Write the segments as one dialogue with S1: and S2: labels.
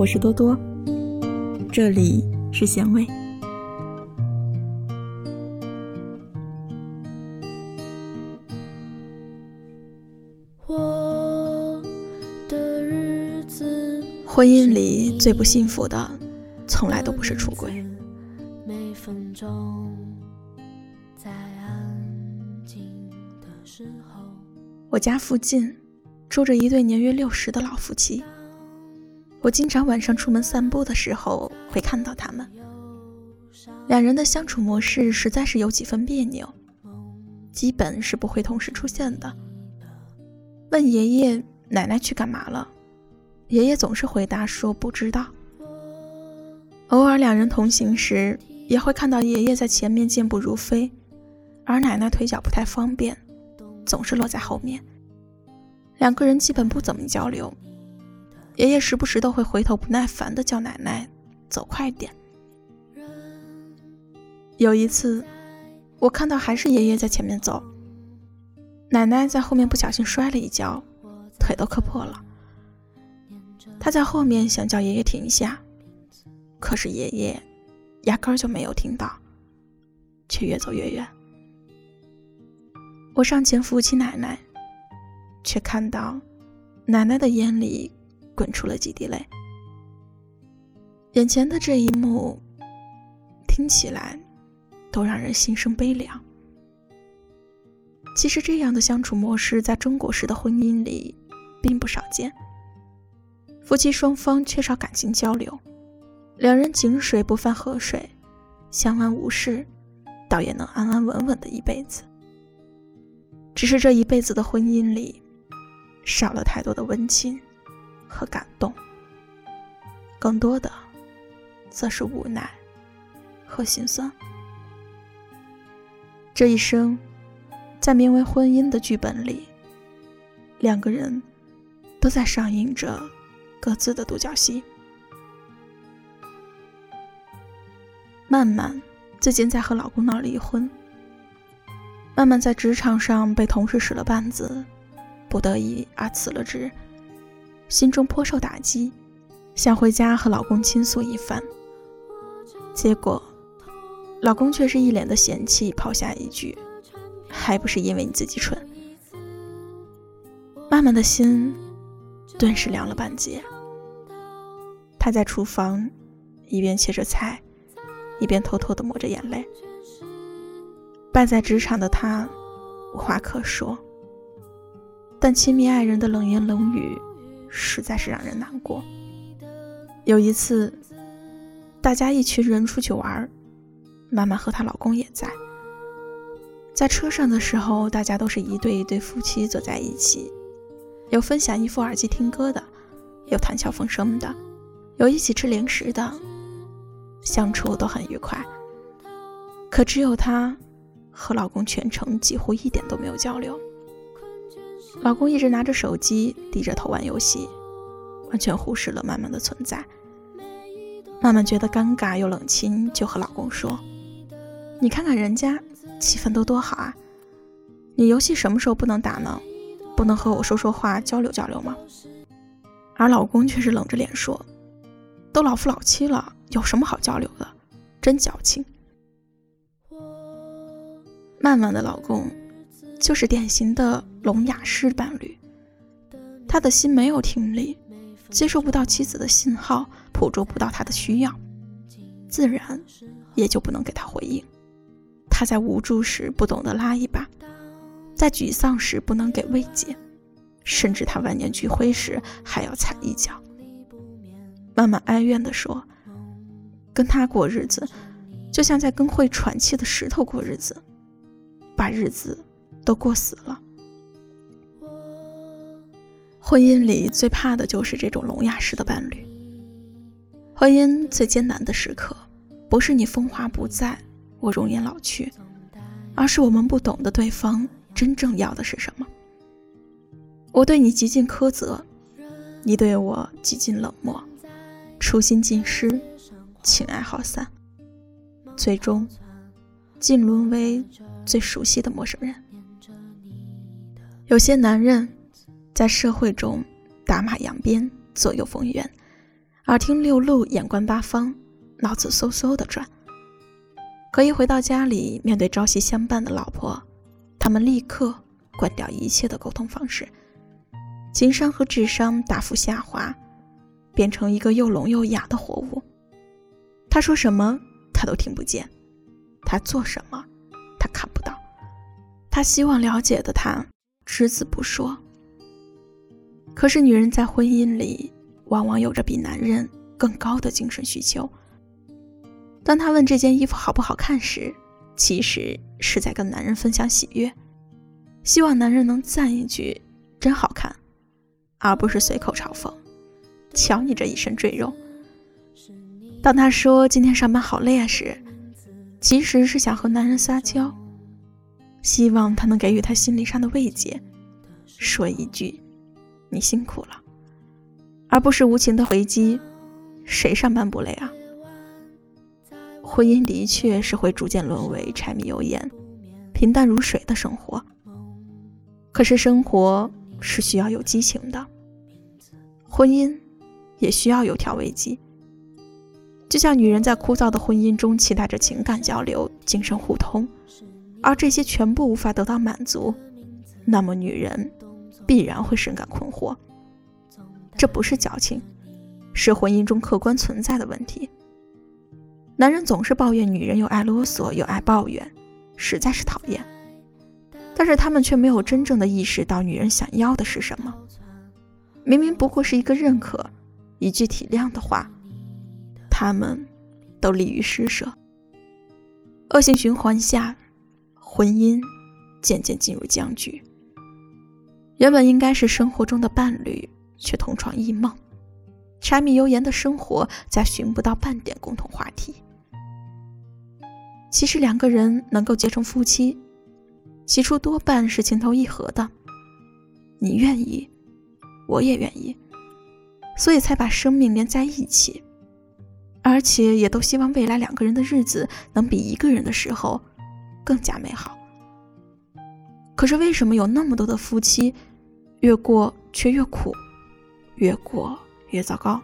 S1: 我是多多，这里是咸味。婚姻里最不幸福的，从来都不是出轨。我家附近住着一对年约六十的老夫妻，我经常晚上出门散步的时候会看到他们。两人的相处模式实在是有几分别扭，基本是不会同时出现的。问爷爷奶奶去干嘛了？爷爷总是回答说不知道。偶尔两人同行时，也会看到爷爷在前面健步如飞，而奶奶腿脚不太方便，总是落在后面。两个人基本不怎么交流。爷爷时不时都会回头不耐烦地叫奶奶走快点。有一次，我看到还是爷爷在前面走，奶奶在后面不小心摔了一跤，腿都磕破了。他在后面想叫爷爷停下，可是爷爷压根儿就没有听到，却越走越远。我上前扶起奶奶，却看到奶奶的眼里滚出了几滴泪。眼前的这一幕，听起来都让人心生悲凉。其实，这样的相处模式在中国式的婚姻里并不少见。夫妻双方缺少感情交流，两人井水不犯河水，相安无事，倒也能安安稳稳的一辈子。只是这一辈子的婚姻里，少了太多的温情和感动，更多的，则是无奈和心酸。这一生，在名为婚姻的剧本里，两个人都在上映着。各自的独角戏。曼曼最近在和老公闹离婚。曼曼在职场上被同事使了绊子，不得已而辞了职，心中颇受打击，想回家和老公倾诉一番。结果，老公却是一脸的嫌弃，抛下一句：“还不是因为你自己蠢。”曼曼的心。顿时凉了半截。她在厨房一边切着菜，一边偷偷的抹着眼泪。败在职场的她无话可说，但亲密爱人的冷言冷语实在是让人难过。有一次，大家一群人出去玩，妈妈和她老公也在。在车上的时候，大家都是一对一对夫妻坐在一起。有分享一副耳机听歌的，有谈笑风生的，有一起吃零食的，相处都很愉快。可只有她和老公全程几乎一点都没有交流。老公一直拿着手机低着头玩游戏，完全忽视了曼曼的存在。曼曼觉得尴尬又冷清，就和老公说：“你看看人家气氛都多好啊，你游戏什么时候不能打呢？”不能和我说说话交流交流吗？而老公却是冷着脸说：“都老夫老妻了，有什么好交流的？真矫情。”曼曼的老公就是典型的聋哑式伴侣，他的心没有听力，接收不到妻子的信号，捕捉不到她的需要，自然也就不能给他回应。他在无助时不懂得拉一把。在沮丧时不能给慰藉，甚至他万念俱灰时还要踩一脚。慢慢哀怨地说：“跟他过日子，就像在跟会喘气的石头过日子，把日子都过死了。”婚姻里最怕的就是这种聋哑式的伴侣。婚姻最艰难的时刻，不是你风华不再，我容颜老去，而是我们不懂得对方。真正要的是什么？我对你极尽苛责，你对我极尽冷漠，初心尽失，情爱耗散，最终竟沦为最熟悉的陌生人。有些男人，在社会中打马扬鞭，左右逢源，耳听六路，眼观八方，脑子嗖嗖的转。可一回到家里，面对朝夕相伴的老婆，他们立刻关掉一切的沟通方式，情商和智商大幅下滑，变成一个又聋又哑的活物。他说什么，他都听不见；他做什么，他看不到。他希望了解的他，只字不说。可是女人在婚姻里，往往有着比男人更高的精神需求。当她问这件衣服好不好看时，其实是在跟男人分享喜悦，希望男人能赞一句“真好看”，而不是随口嘲讽“瞧你这一身赘肉”。当他说今天上班好累啊时，其实是想和男人撒娇，希望他能给予他心理上的慰藉，说一句“你辛苦了”，而不是无情的回击“谁上班不累啊”。婚姻的确是会逐渐沦为柴米油盐、平淡如水的生活。可是生活是需要有激情的，婚姻也需要有调味剂。就像女人在枯燥的婚姻中期待着情感交流、精神互通，而这些全部无法得到满足，那么女人必然会深感困惑。这不是矫情，是婚姻中客观存在的问题。男人总是抱怨女人又爱啰嗦又爱抱怨，实在是讨厌。但是他们却没有真正的意识到女人想要的是什么。明明不过是一个认可、一句体谅的话，他们都利于施舍。恶性循环下，婚姻渐渐进入僵局。原本应该是生活中的伴侣，却同床异梦，柴米油盐的生活，再寻不到半点共同话题。其实两个人能够结成夫妻，起初多半是情投意合的，你愿意，我也愿意，所以才把生命连在一起，而且也都希望未来两个人的日子能比一个人的时候更加美好。可是为什么有那么多的夫妻，越过却越苦，越过越糟糕？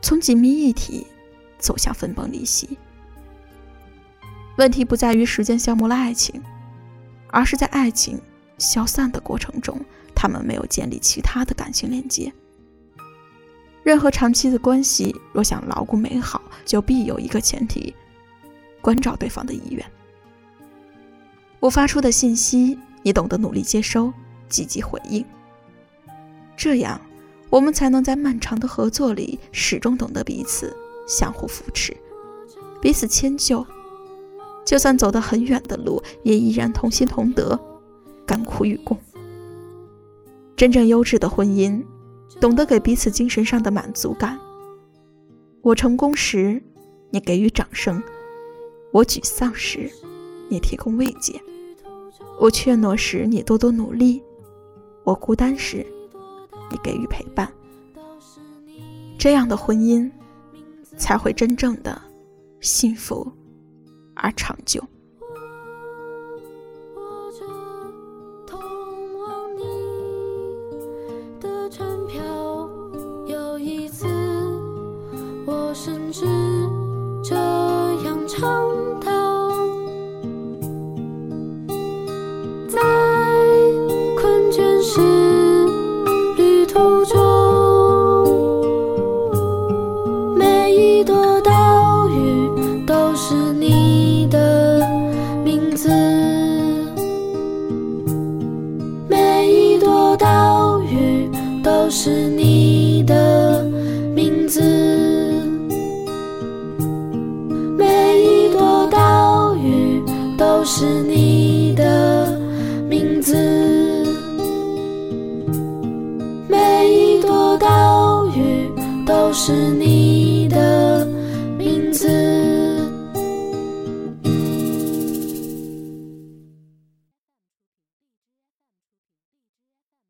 S1: 从紧密一体走向分崩离析。问题不在于时间消磨了爱情，而是在爱情消散的过程中，他们没有建立其他的感情连接。任何长期的关系，若想牢固美好，就必有一个前提：关照对方的意愿。我发出的信息，你懂得努力接收，积极回应。这样，我们才能在漫长的合作里，始终懂得彼此相互扶持，彼此迁就。就算走得很远的路，也依然同心同德，甘苦与共。真正优质的婚姻，懂得给彼此精神上的满足感。我成功时，你给予掌声；我沮丧时，你提供慰藉；我怯懦时，你多多努力；我孤单时，你给予陪伴。这样的婚姻，才会真正的幸福。而长久。
S2: 是你。